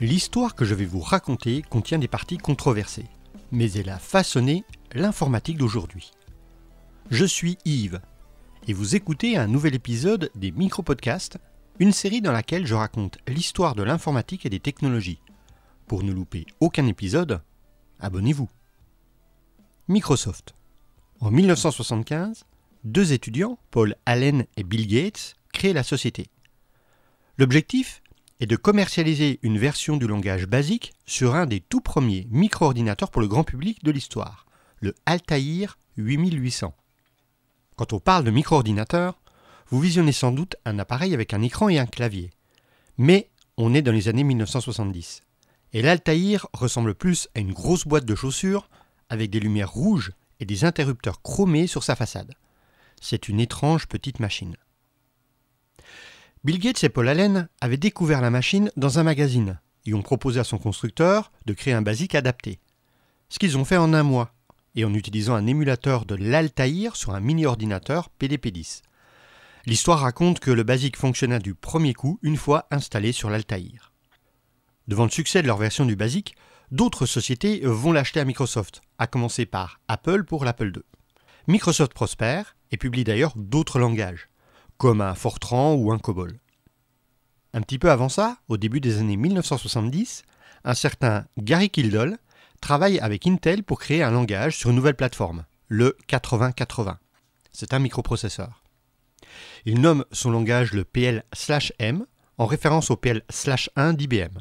L'histoire que je vais vous raconter contient des parties controversées, mais elle a façonné l'informatique d'aujourd'hui. Je suis Yves, et vous écoutez un nouvel épisode des Micro-Podcasts, une série dans laquelle je raconte l'histoire de l'informatique et des technologies. Pour ne louper aucun épisode, abonnez-vous. Microsoft. En 1975, deux étudiants, Paul Allen et Bill Gates, créent la société. L'objectif? Est de commercialiser une version du langage basique sur un des tout premiers micro-ordinateurs pour le grand public de l'histoire, le Altair 8800. Quand on parle de micro-ordinateur, vous visionnez sans doute un appareil avec un écran et un clavier. Mais on est dans les années 1970. Et l'Altair ressemble plus à une grosse boîte de chaussures avec des lumières rouges et des interrupteurs chromés sur sa façade. C'est une étrange petite machine. Bill Gates et Paul Allen avaient découvert la machine dans un magazine et ont proposé à son constructeur de créer un basique adapté. Ce qu'ils ont fait en un mois, et en utilisant un émulateur de l'Altair sur un mini-ordinateur PDP-10. L'histoire raconte que le basique fonctionna du premier coup une fois installé sur l'Altair. Devant le succès de leur version du basique, d'autres sociétés vont l'acheter à Microsoft, à commencer par Apple pour l'Apple II. Microsoft prospère et publie d'ailleurs d'autres langages comme un Fortran ou un COBOL. Un petit peu avant ça, au début des années 1970, un certain Gary Kildall travaille avec Intel pour créer un langage sur une nouvelle plateforme, le 8080. C'est un microprocesseur. Il nomme son langage le PL/M en référence au PL/1 d'IBM.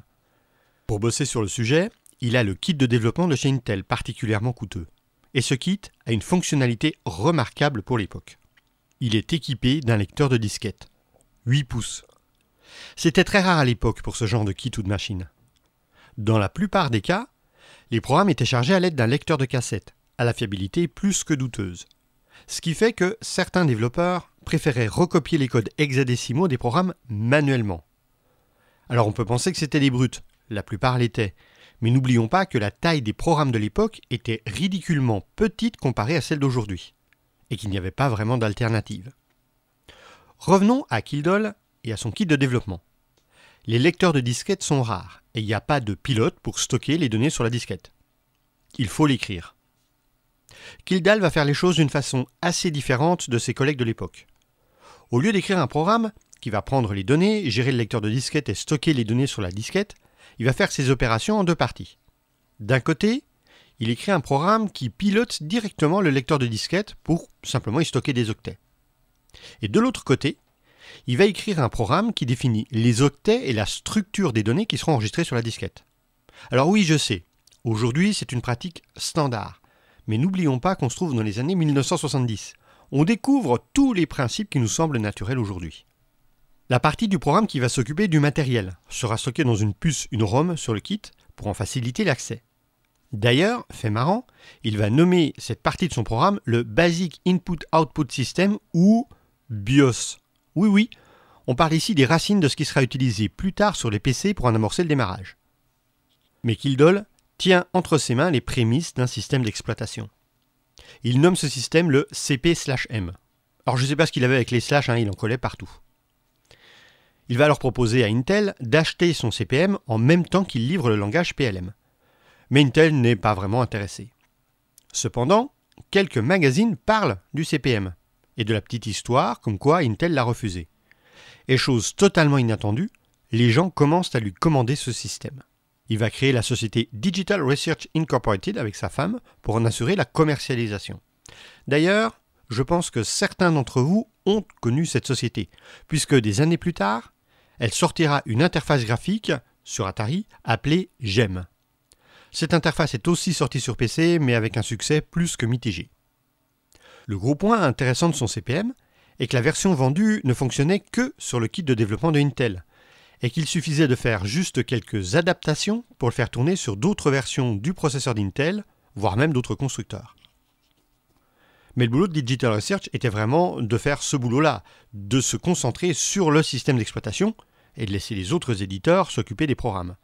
Pour bosser sur le sujet, il a le kit de développement de chez Intel particulièrement coûteux. Et ce kit a une fonctionnalité remarquable pour l'époque il est équipé d'un lecteur de disquette. 8 pouces. C'était très rare à l'époque pour ce genre de kit ou de machine. Dans la plupart des cas, les programmes étaient chargés à l'aide d'un lecteur de cassette, à la fiabilité plus que douteuse. Ce qui fait que certains développeurs préféraient recopier les codes hexadécimaux des programmes manuellement. Alors on peut penser que c'était des brutes, la plupart l'étaient, mais n'oublions pas que la taille des programmes de l'époque était ridiculement petite comparée à celle d'aujourd'hui et qu'il n'y avait pas vraiment d'alternative. Revenons à Kildall et à son kit de développement. Les lecteurs de disquettes sont rares et il n'y a pas de pilote pour stocker les données sur la disquette. Il faut l'écrire. Kildall va faire les choses d'une façon assez différente de ses collègues de l'époque. Au lieu d'écrire un programme qui va prendre les données, gérer le lecteur de disquette et stocker les données sur la disquette, il va faire ses opérations en deux parties. D'un côté, il écrit un programme qui pilote directement le lecteur de disquette pour simplement y stocker des octets. Et de l'autre côté, il va écrire un programme qui définit les octets et la structure des données qui seront enregistrées sur la disquette. Alors oui, je sais, aujourd'hui c'est une pratique standard, mais n'oublions pas qu'on se trouve dans les années 1970. On découvre tous les principes qui nous semblent naturels aujourd'hui. La partie du programme qui va s'occuper du matériel sera stockée dans une puce, une ROM sur le kit pour en faciliter l'accès. D'ailleurs, fait marrant, il va nommer cette partie de son programme le Basic Input Output System ou BIOS. Oui, oui, on parle ici des racines de ce qui sera utilisé plus tard sur les PC pour en amorcer le démarrage. Mais Kildall tient entre ses mains les prémices d'un système d'exploitation. Il nomme ce système le CP/M. Alors je ne sais pas ce qu'il avait avec les slash, hein, il en collait partout. Il va alors proposer à Intel d'acheter son CPM en même temps qu'il livre le langage PLM mais Intel n'est pas vraiment intéressé. Cependant, quelques magazines parlent du CPM et de la petite histoire comme quoi Intel l'a refusé. Et chose totalement inattendue, les gens commencent à lui commander ce système. Il va créer la société Digital Research Incorporated avec sa femme pour en assurer la commercialisation. D'ailleurs, je pense que certains d'entre vous ont connu cette société, puisque des années plus tard, elle sortira une interface graphique sur Atari appelée GEM. Cette interface est aussi sortie sur PC, mais avec un succès plus que mitigé. Le gros point intéressant de son CPM est que la version vendue ne fonctionnait que sur le kit de développement de Intel, et qu'il suffisait de faire juste quelques adaptations pour le faire tourner sur d'autres versions du processeur d'Intel, voire même d'autres constructeurs. Mais le boulot de Digital Research était vraiment de faire ce boulot-là, de se concentrer sur le système d'exploitation et de laisser les autres éditeurs s'occuper des programmes.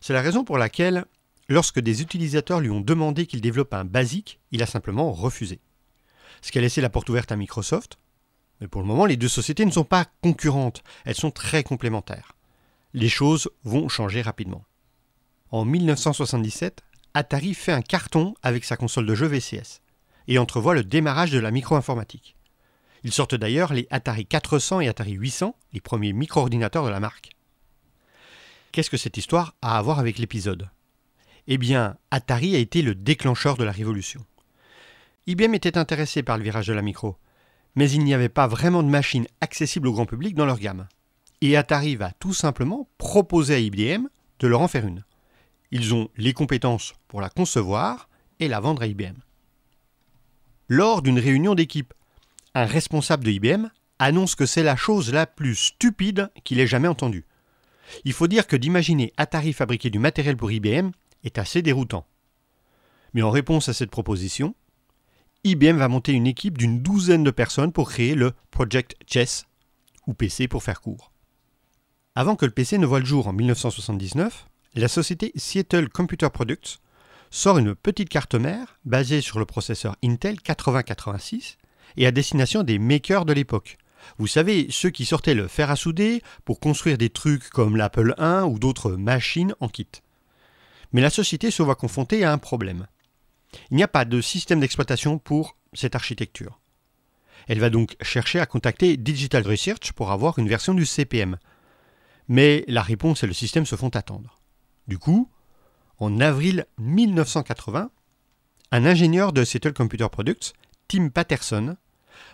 C'est la raison pour laquelle Lorsque des utilisateurs lui ont demandé qu'il développe un basique, il a simplement refusé. Ce qui a laissé la porte ouverte à Microsoft. Mais pour le moment, les deux sociétés ne sont pas concurrentes, elles sont très complémentaires. les choses vont changer rapidement. En 1977, Atari fait un carton avec sa console de jeu VCS et entrevoit le démarrage de la micro-informatique. Ils sortent d'ailleurs les Atari 400 et Atari 800, les premiers micro-ordinateurs de la marque. Qu'est-ce que cette histoire a à voir avec l'épisode? Eh bien, Atari a été le déclencheur de la révolution. IBM était intéressé par le virage de la micro, mais il n'y avait pas vraiment de machines accessibles au grand public dans leur gamme. Et Atari va tout simplement proposer à IBM de leur en faire une. Ils ont les compétences pour la concevoir et la vendre à IBM. Lors d'une réunion d'équipe, un responsable de IBM annonce que c'est la chose la plus stupide qu'il ait jamais entendue. Il faut dire que d'imaginer Atari fabriquer du matériel pour IBM est assez déroutant. Mais en réponse à cette proposition, IBM va monter une équipe d'une douzaine de personnes pour créer le Project Chess, ou PC pour faire court. Avant que le PC ne voie le jour en 1979, la société Seattle Computer Products sort une petite carte mère basée sur le processeur Intel 8086 et à destination des makers de l'époque. Vous savez, ceux qui sortaient le fer à souder pour construire des trucs comme l'Apple I ou d'autres machines en kit. Mais la société se voit confrontée à un problème. Il n'y a pas de système d'exploitation pour cette architecture. Elle va donc chercher à contacter Digital Research pour avoir une version du CPM. Mais la réponse et le système se font attendre. Du coup, en avril 1980, un ingénieur de Seattle Computer Products, Tim Patterson,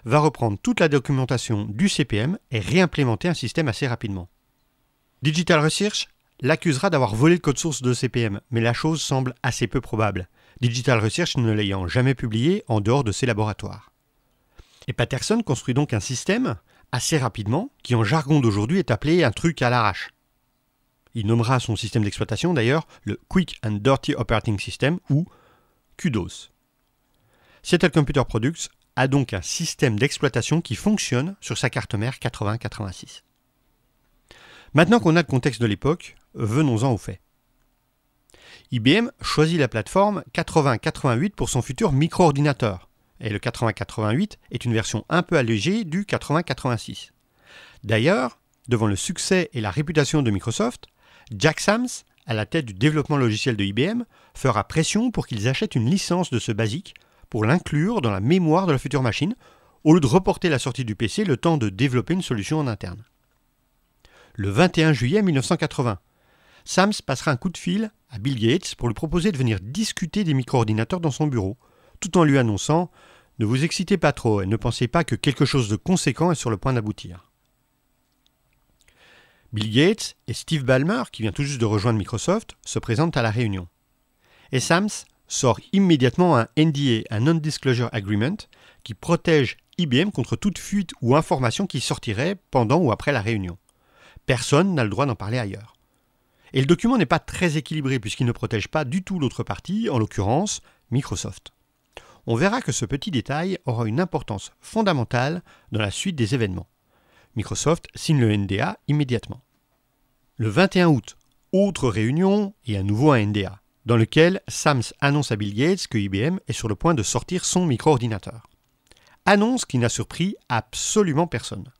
va reprendre toute la documentation du CPM et réimplémenter un système assez rapidement. Digital Research l'accusera d'avoir volé le code source de CPM, mais la chose semble assez peu probable, Digital Research ne l'ayant jamais publié en dehors de ses laboratoires. Et Patterson construit donc un système, assez rapidement, qui en jargon d'aujourd'hui est appelé un truc à l'arrache. Il nommera son système d'exploitation d'ailleurs le Quick and Dirty Operating System ou QDOS. Seattle Computer Products a donc un système d'exploitation qui fonctionne sur sa carte mère 8086. Maintenant qu'on a le contexte de l'époque, venons-en aux faits. IBM choisit la plateforme 8088 pour son futur micro-ordinateur, et le 8088 est une version un peu allégée du 8086. D'ailleurs, devant le succès et la réputation de Microsoft, Jack Sams, à la tête du développement logiciel de IBM, fera pression pour qu'ils achètent une licence de ce basique pour l'inclure dans la mémoire de la future machine, au lieu de reporter la sortie du PC le temps de développer une solution en interne. Le 21 juillet 1980, Sams passera un coup de fil à Bill Gates pour lui proposer de venir discuter des micro-ordinateurs dans son bureau, tout en lui annonçant Ne vous excitez pas trop et ne pensez pas que quelque chose de conséquent est sur le point d'aboutir. Bill Gates et Steve Ballmer, qui vient tout juste de rejoindre Microsoft, se présentent à la réunion. Et Sams sort immédiatement un NDA, un Non-Disclosure Agreement, qui protège IBM contre toute fuite ou information qui sortirait pendant ou après la réunion. Personne n'a le droit d'en parler ailleurs. Et le document n'est pas très équilibré puisqu'il ne protège pas du tout l'autre partie, en l'occurrence Microsoft. On verra que ce petit détail aura une importance fondamentale dans la suite des événements. Microsoft signe le NDA immédiatement. Le 21 août, autre réunion et à nouveau un NDA dans lequel Sams annonce à Bill Gates que IBM est sur le point de sortir son micro-ordinateur. Annonce qui n'a surpris absolument personne.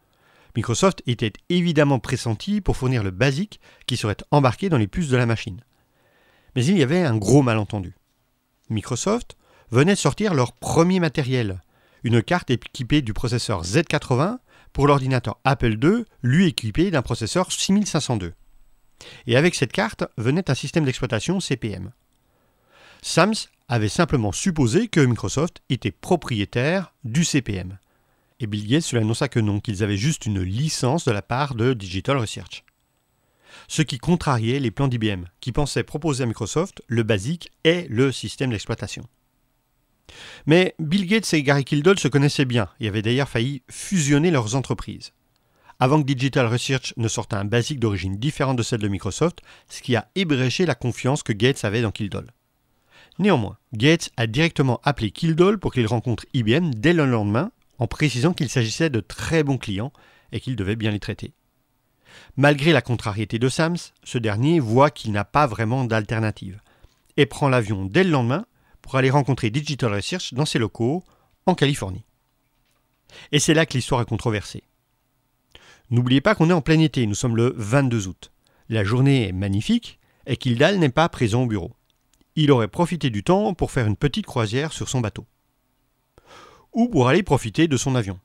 Microsoft était évidemment pressenti pour fournir le basique qui serait embarqué dans les puces de la machine. Mais il y avait un gros malentendu. Microsoft venait de sortir leur premier matériel, une carte équipée du processeur Z80 pour l'ordinateur Apple II, lui équipé d'un processeur 6502. Et avec cette carte venait un système d'exploitation CPM. Sams avait simplement supposé que Microsoft était propriétaire du CPM. Et Bill Gates lui annonça que non, qu'ils avaient juste une licence de la part de Digital Research. Ce qui contrariait les plans d'IBM, qui pensaient proposer à Microsoft le basique et le système d'exploitation. Mais Bill Gates et Gary Kildall se connaissaient bien et avaient d'ailleurs failli fusionner leurs entreprises avant que Digital Research ne sorte un basique d'origine différente de celle de Microsoft, ce qui a ébréché la confiance que Gates avait dans Kildall. Néanmoins, Gates a directement appelé Kildall pour qu'il rencontre IBM dès le lendemain, en précisant qu'il s'agissait de très bons clients et qu'il devait bien les traiter. Malgré la contrariété de Sams, ce dernier voit qu'il n'a pas vraiment d'alternative et prend l'avion dès le lendemain pour aller rencontrer Digital Research dans ses locaux en Californie. Et c'est là que l'histoire est controversée. N'oubliez pas qu'on est en plein été, nous sommes le 22 août. La journée est magnifique et Kildall n'est pas présent au bureau. Il aurait profité du temps pour faire une petite croisière sur son bateau. Ou pour aller profiter de son avion.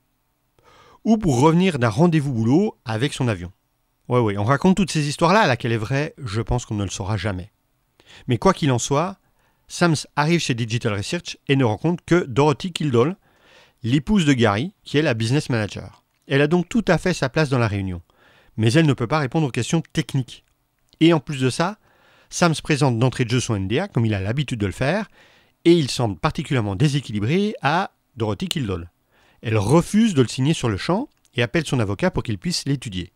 Ou pour revenir d'un rendez-vous boulot avec son avion. Ouais, ouais, on raconte toutes ces histoires-là, laquelle est vraie, je pense qu'on ne le saura jamais. Mais quoi qu'il en soit, Sams arrive chez Digital Research et ne rencontre que Dorothy Kildall, l'épouse de Gary, qui est la business manager. Elle a donc tout à fait sa place dans la réunion, mais elle ne peut pas répondre aux questions techniques. Et en plus de ça, Sams présente d'entrée de jeu son NDA, comme il a l'habitude de le faire, et il semble particulièrement déséquilibré à Dorothy Kildall. Elle refuse de le signer sur le champ et appelle son avocat pour qu'il puisse l'étudier.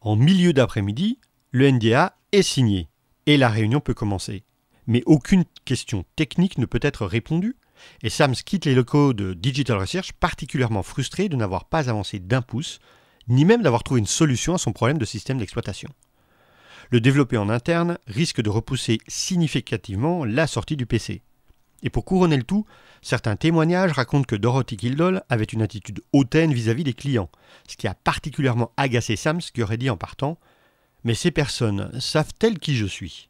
En milieu d'après-midi, le NDA est signé et la réunion peut commencer. Mais aucune question technique ne peut être répondue et Sams quitte les locaux de Digital Research particulièrement frustré de n'avoir pas avancé d'un pouce, ni même d'avoir trouvé une solution à son problème de système d'exploitation. Le développer en interne risque de repousser significativement la sortie du PC. Et pour couronner le tout, certains témoignages racontent que Dorothy Kildall avait une attitude hautaine vis-à-vis des clients, ce qui a particulièrement agacé Sams qui aurait dit en partant Mais ces personnes savent-elles qui je suis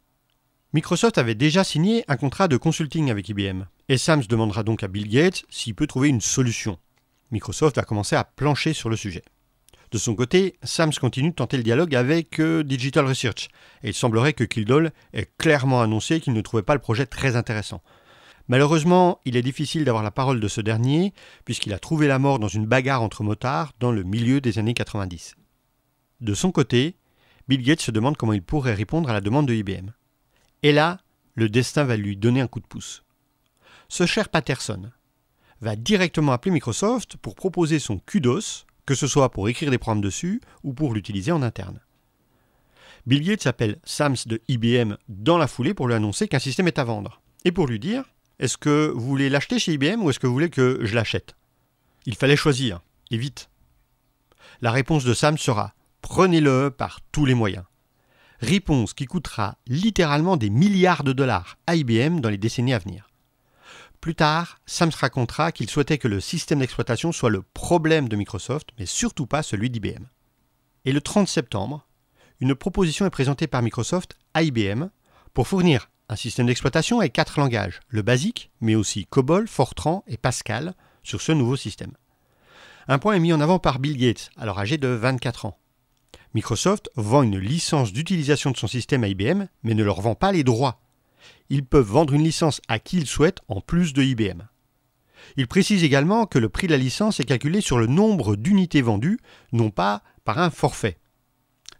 Microsoft avait déjà signé un contrat de consulting avec IBM, et Sams demandera donc à Bill Gates s'il peut trouver une solution. Microsoft va commencer à plancher sur le sujet. De son côté, Sams continue de tenter le dialogue avec euh, Digital Research, et il semblerait que Kildall ait clairement annoncé qu'il ne trouvait pas le projet très intéressant. Malheureusement, il est difficile d'avoir la parole de ce dernier, puisqu'il a trouvé la mort dans une bagarre entre motards dans le milieu des années 90. De son côté, Bill Gates se demande comment il pourrait répondre à la demande de IBM. Et là, le destin va lui donner un coup de pouce. Ce cher Patterson va directement appeler Microsoft pour proposer son kudos, que ce soit pour écrire des programmes dessus ou pour l'utiliser en interne. Bill Gates appelle Sams de IBM dans la foulée pour lui annoncer qu'un système est à vendre et pour lui dire est-ce que vous voulez l'acheter chez IBM ou est-ce que vous voulez que je l'achète? Il fallait choisir, et vite. La réponse de Sam sera prenez-le par tous les moyens. Réponse qui coûtera littéralement des milliards de dollars à IBM dans les décennies à venir. Plus tard, Sam se racontera qu'il souhaitait que le système d'exploitation soit le problème de Microsoft, mais surtout pas celui d'IBM. Et le 30 septembre, une proposition est présentée par Microsoft à IBM pour fournir un système d'exploitation avec quatre langages, le basique, mais aussi COBOL, Fortran et Pascal sur ce nouveau système. Un point est mis en avant par Bill Gates, alors âgé de 24 ans. Microsoft vend une licence d'utilisation de son système à IBM, mais ne leur vend pas les droits. Ils peuvent vendre une licence à qui ils souhaitent en plus de IBM. Il précise également que le prix de la licence est calculé sur le nombre d'unités vendues, non pas par un forfait.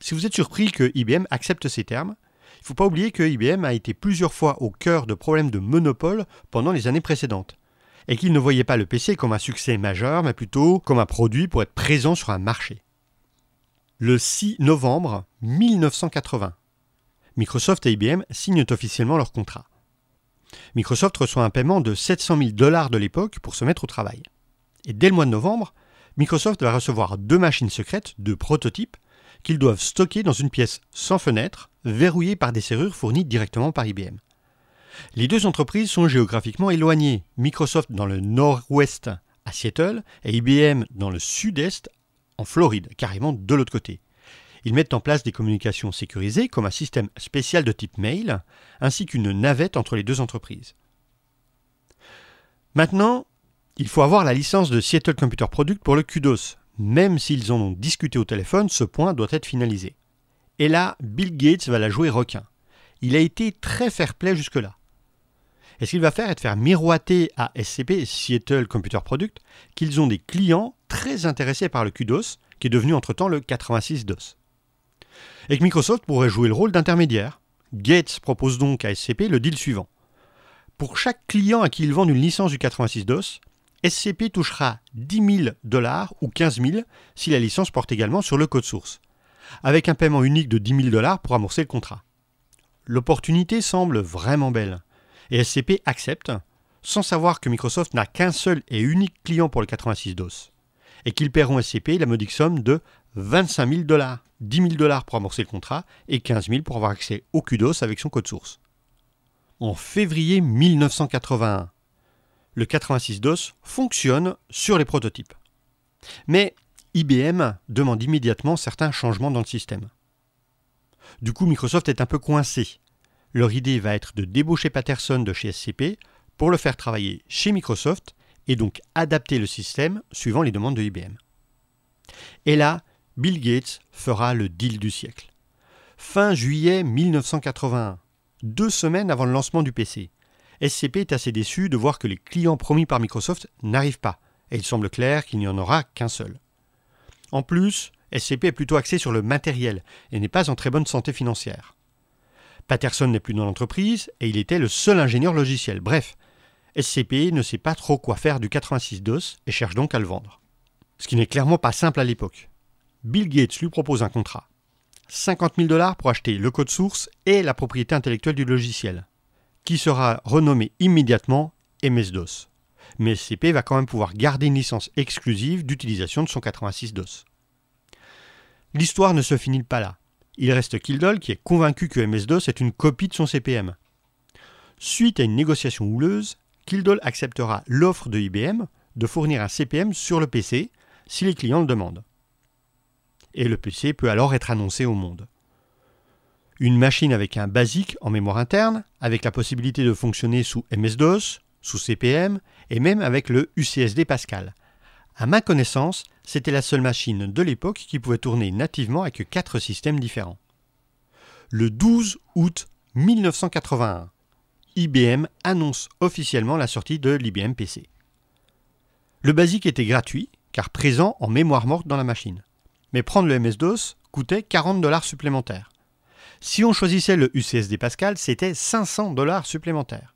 Si vous êtes surpris que IBM accepte ces termes, il ne faut pas oublier que IBM a été plusieurs fois au cœur de problèmes de monopole pendant les années précédentes, et qu'il ne voyait pas le PC comme un succès majeur, mais plutôt comme un produit pour être présent sur un marché. Le 6 novembre 1980, Microsoft et IBM signent officiellement leur contrat. Microsoft reçoit un paiement de 700 000 dollars de l'époque pour se mettre au travail. Et dès le mois de novembre, Microsoft va recevoir deux machines secrètes, deux prototypes, qu'ils doivent stocker dans une pièce sans fenêtre, verrouillée par des serrures fournies directement par IBM. Les deux entreprises sont géographiquement éloignées, Microsoft dans le nord-ouest à Seattle et IBM dans le sud-est en Floride, carrément de l'autre côté. Ils mettent en place des communications sécurisées comme un système spécial de type mail, ainsi qu'une navette entre les deux entreprises. Maintenant, il faut avoir la licence de Seattle Computer Product pour le QDOS, même s'ils en ont discuté au téléphone, ce point doit être finalisé. Et là, Bill Gates va la jouer requin. Il a été très fair-play jusque-là. Et ce qu'il va faire est de faire miroiter à SCP, Seattle Computer Product, qu'ils ont des clients très intéressés par le QDOS, qui est devenu entre-temps le 86DOS. Et que Microsoft pourrait jouer le rôle d'intermédiaire. Gates propose donc à SCP le deal suivant. Pour chaque client à qui ils vendent une licence du 86DOS, SCP touchera 10 000 dollars ou 15 000 si la licence porte également sur le code source, avec un paiement unique de 10 000 dollars pour amorcer le contrat. L'opportunité semble vraiment belle, et SCP accepte, sans savoir que Microsoft n'a qu'un seul et unique client pour le 86 DOS, et qu'ils paieront SCP la modique somme de 25 000 dollars, 10 000 dollars pour amorcer le contrat et 15 000 pour avoir accès au QDOS avec son code source. En février 1981, le 86DOS fonctionne sur les prototypes. Mais IBM demande immédiatement certains changements dans le système. Du coup, Microsoft est un peu coincé. Leur idée va être de débaucher Patterson de chez SCP pour le faire travailler chez Microsoft et donc adapter le système suivant les demandes de IBM. Et là, Bill Gates fera le deal du siècle. Fin juillet 1981, deux semaines avant le lancement du PC, SCP est assez déçu de voir que les clients promis par Microsoft n'arrivent pas, et il semble clair qu'il n'y en aura qu'un seul. En plus, SCP est plutôt axé sur le matériel et n'est pas en très bonne santé financière. Patterson n'est plus dans l'entreprise et il était le seul ingénieur logiciel. Bref, SCP ne sait pas trop quoi faire du 86DOS et cherche donc à le vendre. Ce qui n'est clairement pas simple à l'époque. Bill Gates lui propose un contrat. 50 000 dollars pour acheter le code source et la propriété intellectuelle du logiciel, qui sera renommé immédiatement MS-DOS. Mais SCP va quand même pouvoir garder une licence exclusive d'utilisation de son 86-DOS. L'histoire ne se finit pas là. Il reste Kildall qui est convaincu que MS-DOS est une copie de son CPM. Suite à une négociation houleuse, Kildall acceptera l'offre de IBM de fournir un CPM sur le PC si les clients le demandent. Et le PC peut alors être annoncé au monde. Une machine avec un basique en mémoire interne, avec la possibilité de fonctionner sous MS-DOS, sous CPM et même avec le UCSD Pascal. À ma connaissance, c'était la seule machine de l'époque qui pouvait tourner nativement avec quatre systèmes différents. Le 12 août 1981, IBM annonce officiellement la sortie de l'IBM PC. Le BASIC était gratuit, car présent en mémoire morte dans la machine. Mais prendre le MS-DOS coûtait 40 dollars supplémentaires. Si on choisissait le UCSD Pascal, c'était 500 dollars supplémentaires.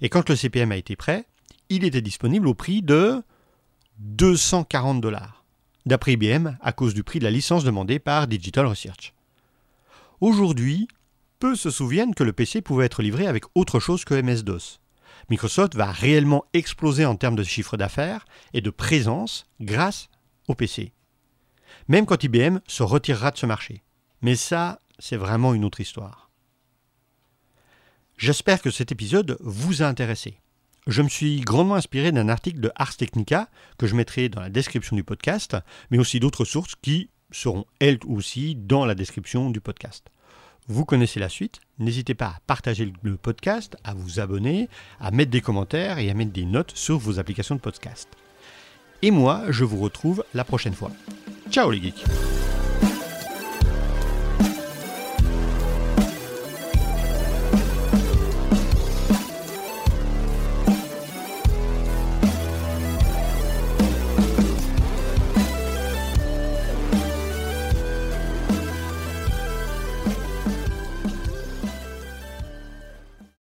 Et quand le CPM a été prêt, il était disponible au prix de 240 dollars, d'après IBM à cause du prix de la licence demandée par Digital Research. Aujourd'hui, peu se souviennent que le PC pouvait être livré avec autre chose que MS-DOS. Microsoft va réellement exploser en termes de chiffre d'affaires et de présence grâce au PC. Même quand IBM se retirera de ce marché. Mais ça, c'est vraiment une autre histoire. J'espère que cet épisode vous a intéressé. Je me suis grandement inspiré d'un article de Ars Technica que je mettrai dans la description du podcast, mais aussi d'autres sources qui seront elles aussi dans la description du podcast. Vous connaissez la suite, n'hésitez pas à partager le podcast, à vous abonner, à mettre des commentaires et à mettre des notes sur vos applications de podcast. Et moi, je vous retrouve la prochaine fois. Ciao les geeks